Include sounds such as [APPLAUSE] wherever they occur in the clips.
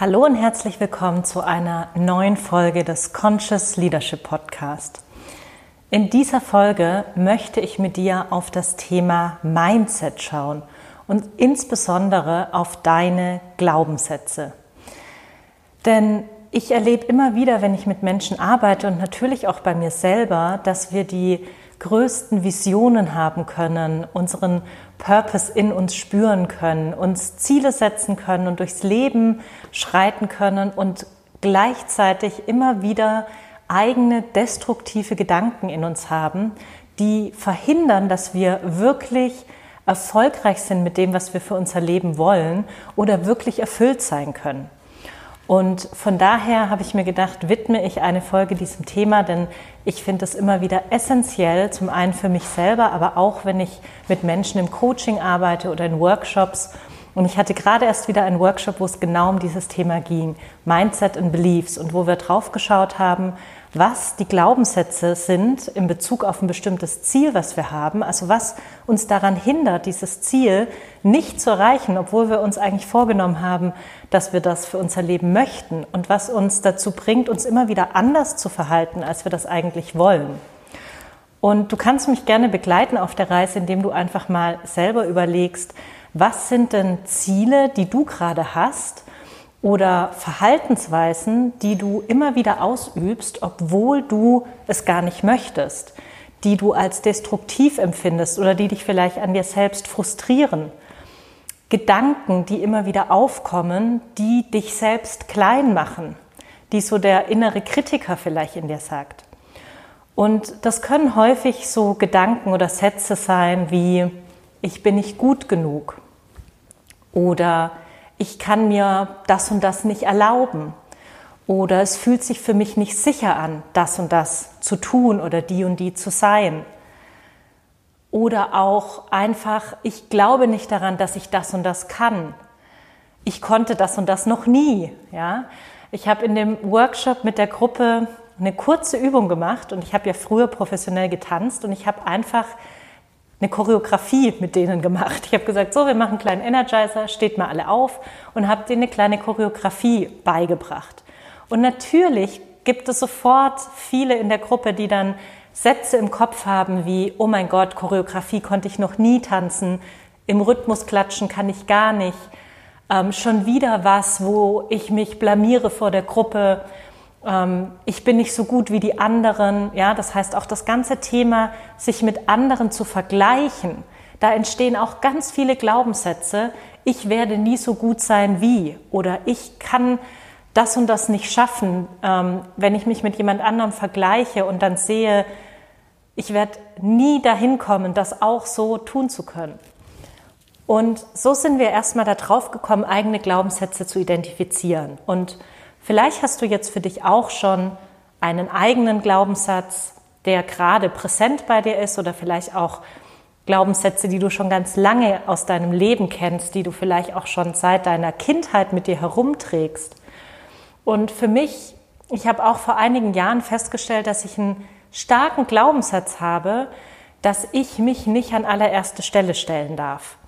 Hallo und herzlich willkommen zu einer neuen Folge des Conscious Leadership Podcast. In dieser Folge möchte ich mit dir auf das Thema Mindset schauen und insbesondere auf deine Glaubenssätze. Denn ich erlebe immer wieder, wenn ich mit Menschen arbeite und natürlich auch bei mir selber, dass wir die größten Visionen haben können, unseren Purpose in uns spüren können, uns Ziele setzen können und durchs Leben schreiten können und gleichzeitig immer wieder eigene destruktive Gedanken in uns haben, die verhindern, dass wir wirklich erfolgreich sind mit dem, was wir für unser Leben wollen oder wirklich erfüllt sein können. Und von daher habe ich mir gedacht, widme ich eine Folge diesem Thema, denn ich finde es immer wieder essentiell, zum einen für mich selber, aber auch wenn ich mit Menschen im Coaching arbeite oder in Workshops. Und ich hatte gerade erst wieder einen Workshop, wo es genau um dieses Thema ging, Mindset and Beliefs, und wo wir drauf geschaut haben, was die Glaubenssätze sind in Bezug auf ein bestimmtes Ziel, was wir haben, also was uns daran hindert, dieses Ziel nicht zu erreichen, obwohl wir uns eigentlich vorgenommen haben, dass wir das für unser Leben möchten und was uns dazu bringt, uns immer wieder anders zu verhalten, als wir das eigentlich wollen. Und du kannst mich gerne begleiten auf der Reise, indem du einfach mal selber überlegst, was sind denn Ziele, die du gerade hast, oder Verhaltensweisen, die du immer wieder ausübst, obwohl du es gar nicht möchtest, die du als destruktiv empfindest oder die dich vielleicht an dir selbst frustrieren. Gedanken, die immer wieder aufkommen, die dich selbst klein machen, die so der innere Kritiker vielleicht in dir sagt. Und das können häufig so Gedanken oder Sätze sein wie, ich bin nicht gut genug oder ich kann mir das und das nicht erlauben. Oder es fühlt sich für mich nicht sicher an, das und das zu tun oder die und die zu sein. Oder auch einfach, ich glaube nicht daran, dass ich das und das kann. Ich konnte das und das noch nie. Ja? Ich habe in dem Workshop mit der Gruppe eine kurze Übung gemacht und ich habe ja früher professionell getanzt und ich habe einfach eine Choreografie mit denen gemacht. Ich habe gesagt, so, wir machen einen kleinen Energizer, steht mal alle auf und habe denen eine kleine Choreografie beigebracht. Und natürlich gibt es sofort viele in der Gruppe, die dann Sätze im Kopf haben wie, oh mein Gott, Choreografie konnte ich noch nie tanzen, im Rhythmus klatschen kann ich gar nicht, ähm, schon wieder was, wo ich mich blamiere vor der Gruppe ich bin nicht so gut wie die anderen. Ja, das heißt auch das ganze Thema, sich mit anderen zu vergleichen. Da entstehen auch ganz viele Glaubenssätze. Ich werde nie so gut sein wie oder ich kann das und das nicht schaffen, ähm, wenn ich mich mit jemand anderem vergleiche und dann sehe, ich werde nie dahin kommen, das auch so tun zu können. Und so sind wir erstmal darauf gekommen, eigene Glaubenssätze zu identifizieren. Und Vielleicht hast du jetzt für dich auch schon einen eigenen Glaubenssatz, der gerade präsent bei dir ist oder vielleicht auch Glaubenssätze, die du schon ganz lange aus deinem Leben kennst, die du vielleicht auch schon seit deiner Kindheit mit dir herumträgst. Und für mich, ich habe auch vor einigen Jahren festgestellt, dass ich einen starken Glaubenssatz habe, dass ich mich nicht an allererste Stelle stellen darf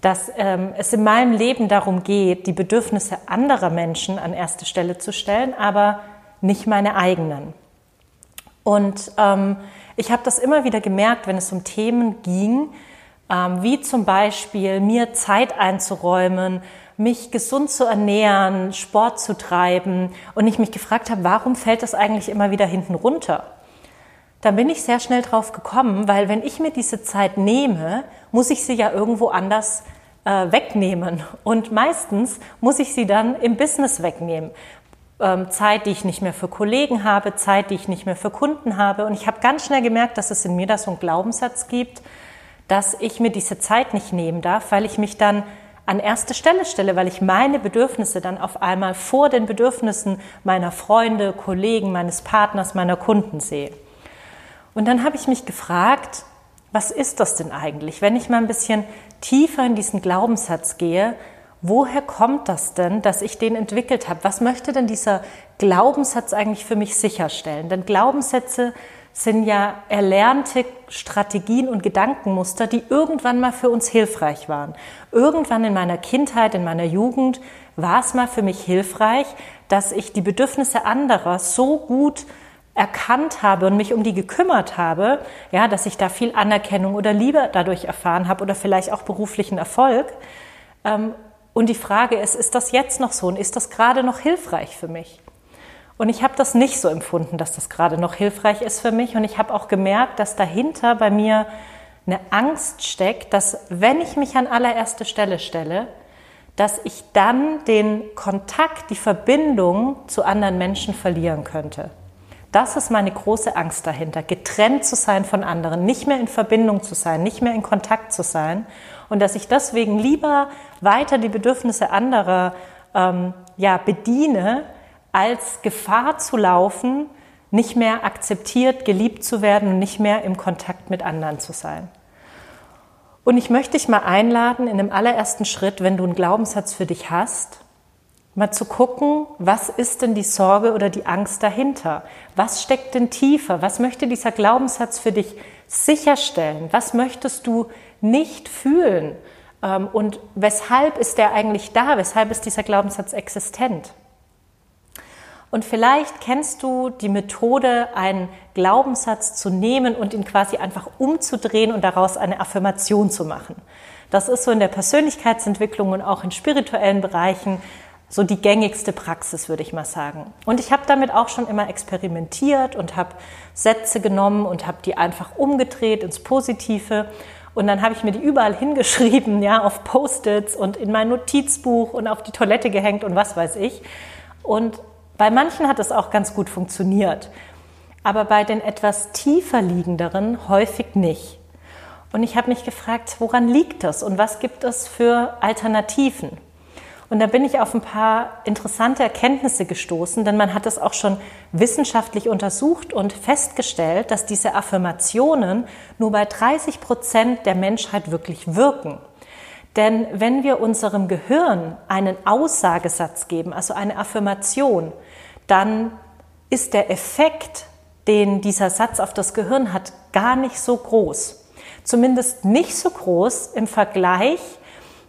dass ähm, es in meinem Leben darum geht, die Bedürfnisse anderer Menschen an erste Stelle zu stellen, aber nicht meine eigenen. Und ähm, ich habe das immer wieder gemerkt, wenn es um Themen ging, ähm, wie zum Beispiel mir Zeit einzuräumen, mich gesund zu ernähren, Sport zu treiben und ich mich gefragt habe, warum fällt das eigentlich immer wieder hinten runter? Dann bin ich sehr schnell drauf gekommen, weil wenn ich mir diese Zeit nehme, muss ich sie ja irgendwo anders äh, wegnehmen. Und meistens muss ich sie dann im Business wegnehmen. Ähm, Zeit, die ich nicht mehr für Kollegen habe, Zeit, die ich nicht mehr für Kunden habe. Und ich habe ganz schnell gemerkt, dass es in mir da so einen Glaubenssatz gibt, dass ich mir diese Zeit nicht nehmen darf, weil ich mich dann an erste Stelle stelle, weil ich meine Bedürfnisse dann auf einmal vor den Bedürfnissen meiner Freunde, Kollegen, meines Partners, meiner Kunden sehe. Und dann habe ich mich gefragt, was ist das denn eigentlich? Wenn ich mal ein bisschen tiefer in diesen Glaubenssatz gehe, woher kommt das denn, dass ich den entwickelt habe? Was möchte denn dieser Glaubenssatz eigentlich für mich sicherstellen? Denn Glaubenssätze sind ja erlernte Strategien und Gedankenmuster, die irgendwann mal für uns hilfreich waren. Irgendwann in meiner Kindheit, in meiner Jugend war es mal für mich hilfreich, dass ich die Bedürfnisse anderer so gut erkannt habe und mich um die gekümmert habe, ja, dass ich da viel Anerkennung oder Liebe dadurch erfahren habe oder vielleicht auch beruflichen Erfolg. Ähm, und die Frage ist, ist das jetzt noch so und ist das gerade noch hilfreich für mich? Und ich habe das nicht so empfunden, dass das gerade noch hilfreich ist für mich. Und ich habe auch gemerkt, dass dahinter bei mir eine Angst steckt, dass wenn ich mich an allererste Stelle stelle, dass ich dann den Kontakt, die Verbindung zu anderen Menschen verlieren könnte. Das ist meine große Angst dahinter, getrennt zu sein von anderen, nicht mehr in Verbindung zu sein, nicht mehr in Kontakt zu sein und dass ich deswegen lieber weiter die Bedürfnisse anderer ähm, ja, bediene, als Gefahr zu laufen, nicht mehr akzeptiert, geliebt zu werden und nicht mehr im Kontakt mit anderen zu sein. Und ich möchte dich mal einladen, in dem allerersten Schritt, wenn du einen Glaubenssatz für dich hast, mal zu gucken, was ist denn die Sorge oder die Angst dahinter? Was steckt denn tiefer? Was möchte dieser Glaubenssatz für dich sicherstellen? Was möchtest du nicht fühlen? Ähm, und weshalb ist der eigentlich da? Weshalb ist dieser Glaubenssatz existent? Und vielleicht kennst du die Methode, einen Glaubenssatz zu nehmen und ihn quasi einfach umzudrehen und daraus eine Affirmation zu machen. Das ist so in der Persönlichkeitsentwicklung und auch in spirituellen Bereichen so die gängigste Praxis, würde ich mal sagen. Und ich habe damit auch schon immer experimentiert und habe Sätze genommen und habe die einfach umgedreht ins Positive. Und dann habe ich mir die überall [LAUGHS] hingeschrieben, ja, auf Post-its und in mein Notizbuch und auf die Toilette gehängt und was weiß ich. Und bei manchen hat es auch ganz gut funktioniert, aber bei den etwas tiefer liegenderen häufig nicht. Und ich habe mich gefragt, woran liegt das und was gibt es für Alternativen? Und da bin ich auf ein paar interessante Erkenntnisse gestoßen, denn man hat es auch schon wissenschaftlich untersucht und festgestellt, dass diese Affirmationen nur bei 30 Prozent der Menschheit wirklich wirken. Denn wenn wir unserem Gehirn einen Aussagesatz geben, also eine Affirmation, dann ist der Effekt, den dieser Satz auf das Gehirn hat, gar nicht so groß. Zumindest nicht so groß im Vergleich,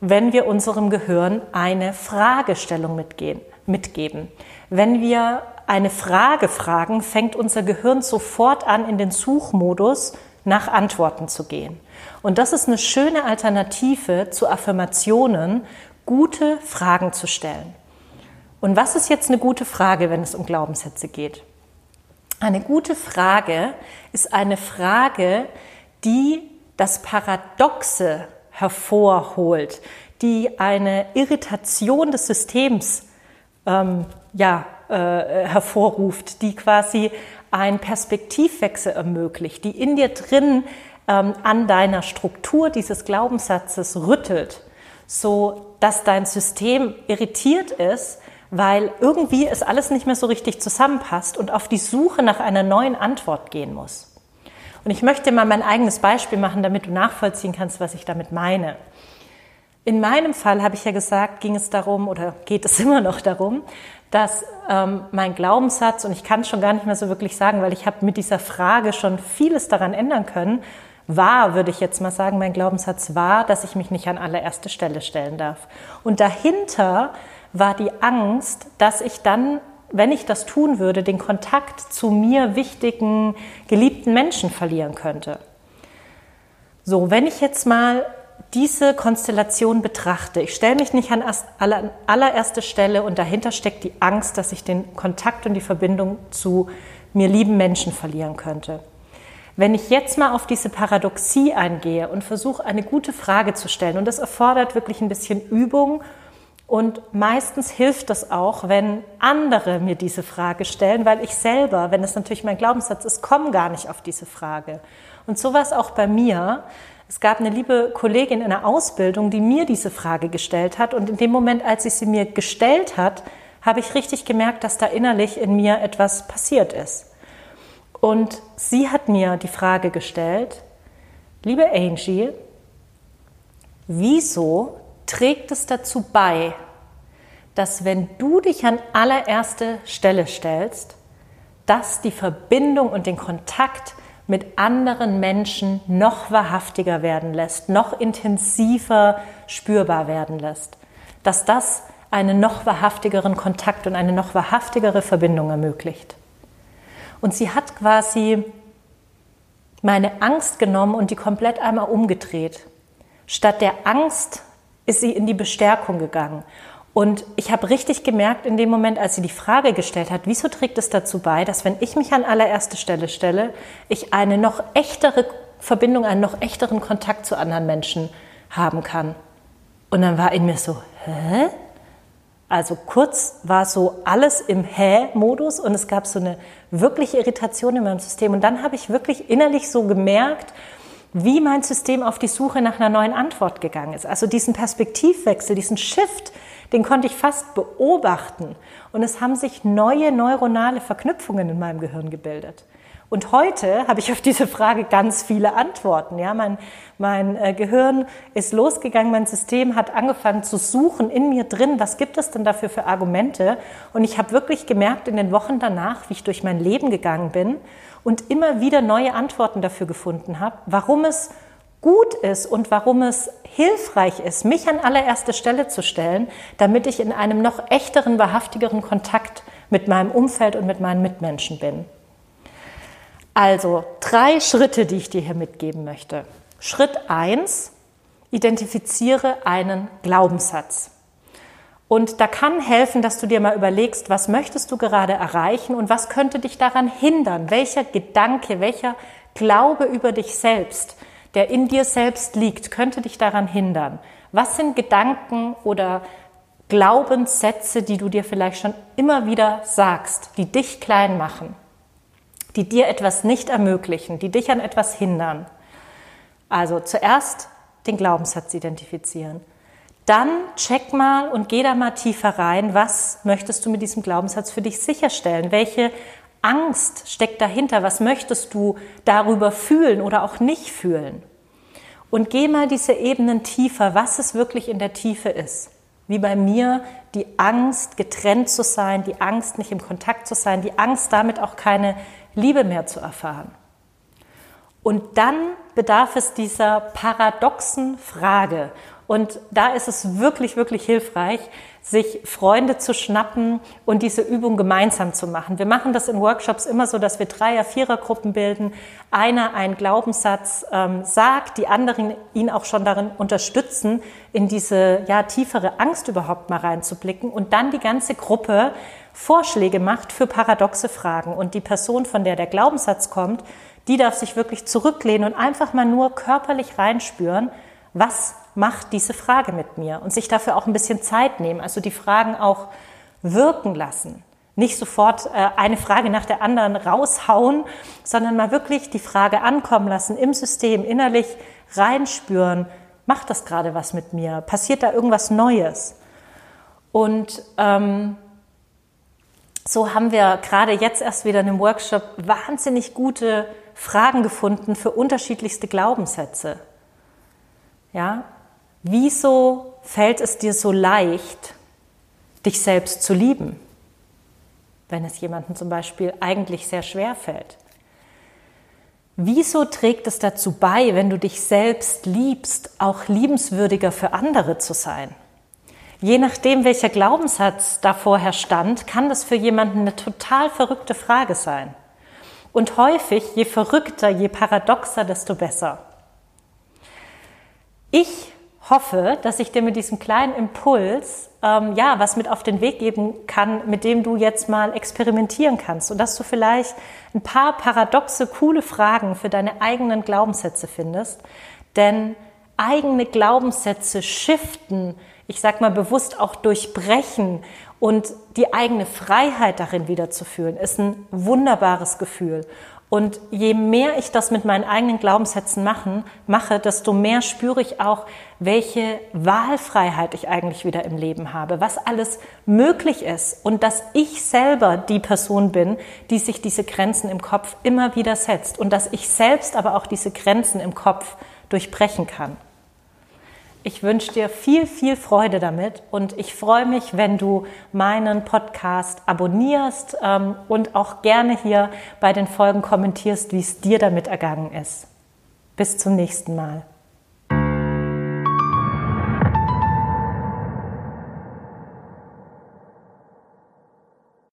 wenn wir unserem Gehirn eine Fragestellung mitgehen, mitgeben. Wenn wir eine Frage fragen, fängt unser Gehirn sofort an, in den Suchmodus nach Antworten zu gehen. Und das ist eine schöne Alternative zu Affirmationen, gute Fragen zu stellen. Und was ist jetzt eine gute Frage, wenn es um Glaubenssätze geht? Eine gute Frage ist eine Frage, die das Paradoxe hervorholt, die eine Irritation des Systems ähm, ja, äh, hervorruft, die quasi einen Perspektivwechsel ermöglicht, die in dir drin ähm, an deiner Struktur dieses Glaubenssatzes rüttelt, so dass dein System irritiert ist, weil irgendwie es alles nicht mehr so richtig zusammenpasst und auf die Suche nach einer neuen Antwort gehen muss. Und ich möchte mal mein eigenes Beispiel machen, damit du nachvollziehen kannst, was ich damit meine. In meinem Fall habe ich ja gesagt, ging es darum oder geht es [LAUGHS] immer noch darum, dass ähm, mein Glaubenssatz, und ich kann es schon gar nicht mehr so wirklich sagen, weil ich habe mit dieser Frage schon vieles daran ändern können, war, würde ich jetzt mal sagen, mein Glaubenssatz war, dass ich mich nicht an allererste Stelle stellen darf. Und dahinter war die Angst, dass ich dann, wenn ich das tun würde, den Kontakt zu mir wichtigen, geliebten Menschen verlieren könnte. So, wenn ich jetzt mal diese Konstellation betrachte, ich stelle mich nicht an allererste Stelle und dahinter steckt die Angst, dass ich den Kontakt und die Verbindung zu mir lieben Menschen verlieren könnte. Wenn ich jetzt mal auf diese Paradoxie eingehe und versuche, eine gute Frage zu stellen, und das erfordert wirklich ein bisschen Übung und meistens hilft das auch, wenn andere mir diese Frage stellen, weil ich selber, wenn es natürlich mein Glaubenssatz ist, komme gar nicht auf diese Frage. Und so war es auch bei mir. Es gab eine liebe Kollegin in der Ausbildung, die mir diese Frage gestellt hat. Und in dem Moment, als sie sie mir gestellt hat, habe ich richtig gemerkt, dass da innerlich in mir etwas passiert ist. Und sie hat mir die Frage gestellt, liebe Angie, wieso trägt es dazu bei, dass wenn du dich an allererste Stelle stellst, dass die Verbindung und den Kontakt mit anderen Menschen noch wahrhaftiger werden lässt, noch intensiver spürbar werden lässt. Dass das einen noch wahrhaftigeren Kontakt und eine noch wahrhaftigere Verbindung ermöglicht. Und sie hat quasi meine Angst genommen und die komplett einmal umgedreht. Statt der Angst ist sie in die Bestärkung gegangen. Und ich habe richtig gemerkt in dem Moment, als sie die Frage gestellt hat, wieso trägt es dazu bei, dass wenn ich mich an allererste Stelle stelle, ich eine noch echtere Verbindung, einen noch echteren Kontakt zu anderen Menschen haben kann. Und dann war in mir so, hä? Also kurz war so alles im Hä-Modus und es gab so eine wirkliche Irritation in meinem System. Und dann habe ich wirklich innerlich so gemerkt, wie mein System auf die Suche nach einer neuen Antwort gegangen ist. Also diesen Perspektivwechsel, diesen Shift, den konnte ich fast beobachten. Und es haben sich neue neuronale Verknüpfungen in meinem Gehirn gebildet. Und heute habe ich auf diese Frage ganz viele Antworten. Ja, mein, mein äh, Gehirn ist losgegangen, mein System hat angefangen zu suchen in mir drin, was gibt es denn dafür für Argumente? Und ich habe wirklich gemerkt in den Wochen danach, wie ich durch mein Leben gegangen bin und immer wieder neue Antworten dafür gefunden habe, warum es gut ist und warum es hilfreich ist, mich an allererste Stelle zu stellen, damit ich in einem noch echteren, wahrhaftigeren Kontakt mit meinem Umfeld und mit meinen Mitmenschen bin. Also drei Schritte, die ich dir hier mitgeben möchte. Schritt eins: identifiziere einen Glaubenssatz. Und da kann helfen, dass du dir mal überlegst, was möchtest du gerade erreichen und was könnte dich daran hindern? Welcher Gedanke, welcher Glaube über dich selbst, der in dir selbst liegt, könnte dich daran hindern? Was sind Gedanken oder Glaubenssätze, die du dir vielleicht schon immer wieder sagst, die dich klein machen? Die dir etwas nicht ermöglichen, die dich an etwas hindern. Also zuerst den Glaubenssatz identifizieren. Dann check mal und geh da mal tiefer rein, was möchtest du mit diesem Glaubenssatz für dich sicherstellen? Welche Angst steckt dahinter? Was möchtest du darüber fühlen oder auch nicht fühlen? Und geh mal diese Ebenen tiefer, was es wirklich in der Tiefe ist. Wie bei mir die Angst, getrennt zu sein, die Angst, nicht im Kontakt zu sein, die Angst, damit auch keine Liebe mehr zu erfahren. Und dann bedarf es dieser paradoxen Frage. Und da ist es wirklich, wirklich hilfreich, sich Freunde zu schnappen und diese Übung gemeinsam zu machen. Wir machen das in Workshops immer so, dass wir Dreier-, Vierergruppen bilden. Einer einen Glaubenssatz ähm, sagt, die anderen ihn auch schon darin unterstützen, in diese ja, tiefere Angst überhaupt mal reinzublicken und dann die ganze Gruppe Vorschläge macht für paradoxe Fragen. Und die Person, von der der Glaubenssatz kommt, die darf sich wirklich zurücklehnen und einfach mal nur körperlich reinspüren, was macht diese Frage mit mir und sich dafür auch ein bisschen Zeit nehmen, also die Fragen auch wirken lassen. Nicht sofort äh, eine Frage nach der anderen raushauen, sondern mal wirklich die Frage ankommen lassen, im System innerlich reinspüren, macht das gerade was mit mir? Passiert da irgendwas Neues? Und ähm, so haben wir gerade jetzt erst wieder in einem Workshop wahnsinnig gute Fragen gefunden für unterschiedlichste Glaubenssätze. Ja, wieso fällt es dir so leicht, dich selbst zu lieben, wenn es jemandem zum Beispiel eigentlich sehr schwer fällt? Wieso trägt es dazu bei, wenn du dich selbst liebst, auch liebenswürdiger für andere zu sein? Je nachdem, welcher Glaubenssatz da vorher stand, kann das für jemanden eine total verrückte Frage sein. Und häufig, je verrückter, je paradoxer, desto besser. Ich hoffe, dass ich dir mit diesem kleinen Impuls ähm, ja was mit auf den Weg geben kann, mit dem du jetzt mal experimentieren kannst und dass du vielleicht ein paar paradoxe, coole Fragen für deine eigenen Glaubenssätze findest. Denn eigene Glaubenssätze shiften ich sag mal bewusst auch durchbrechen und die eigene Freiheit darin wiederzufühlen, ist ein wunderbares Gefühl. Und je mehr ich das mit meinen eigenen Glaubenssätzen machen, mache, desto mehr spüre ich auch, welche Wahlfreiheit ich eigentlich wieder im Leben habe, was alles möglich ist und dass ich selber die Person bin, die sich diese Grenzen im Kopf immer wieder setzt und dass ich selbst aber auch diese Grenzen im Kopf durchbrechen kann. Ich wünsche dir viel, viel Freude damit und ich freue mich, wenn du meinen Podcast abonnierst ähm, und auch gerne hier bei den Folgen kommentierst, wie es dir damit ergangen ist. Bis zum nächsten Mal.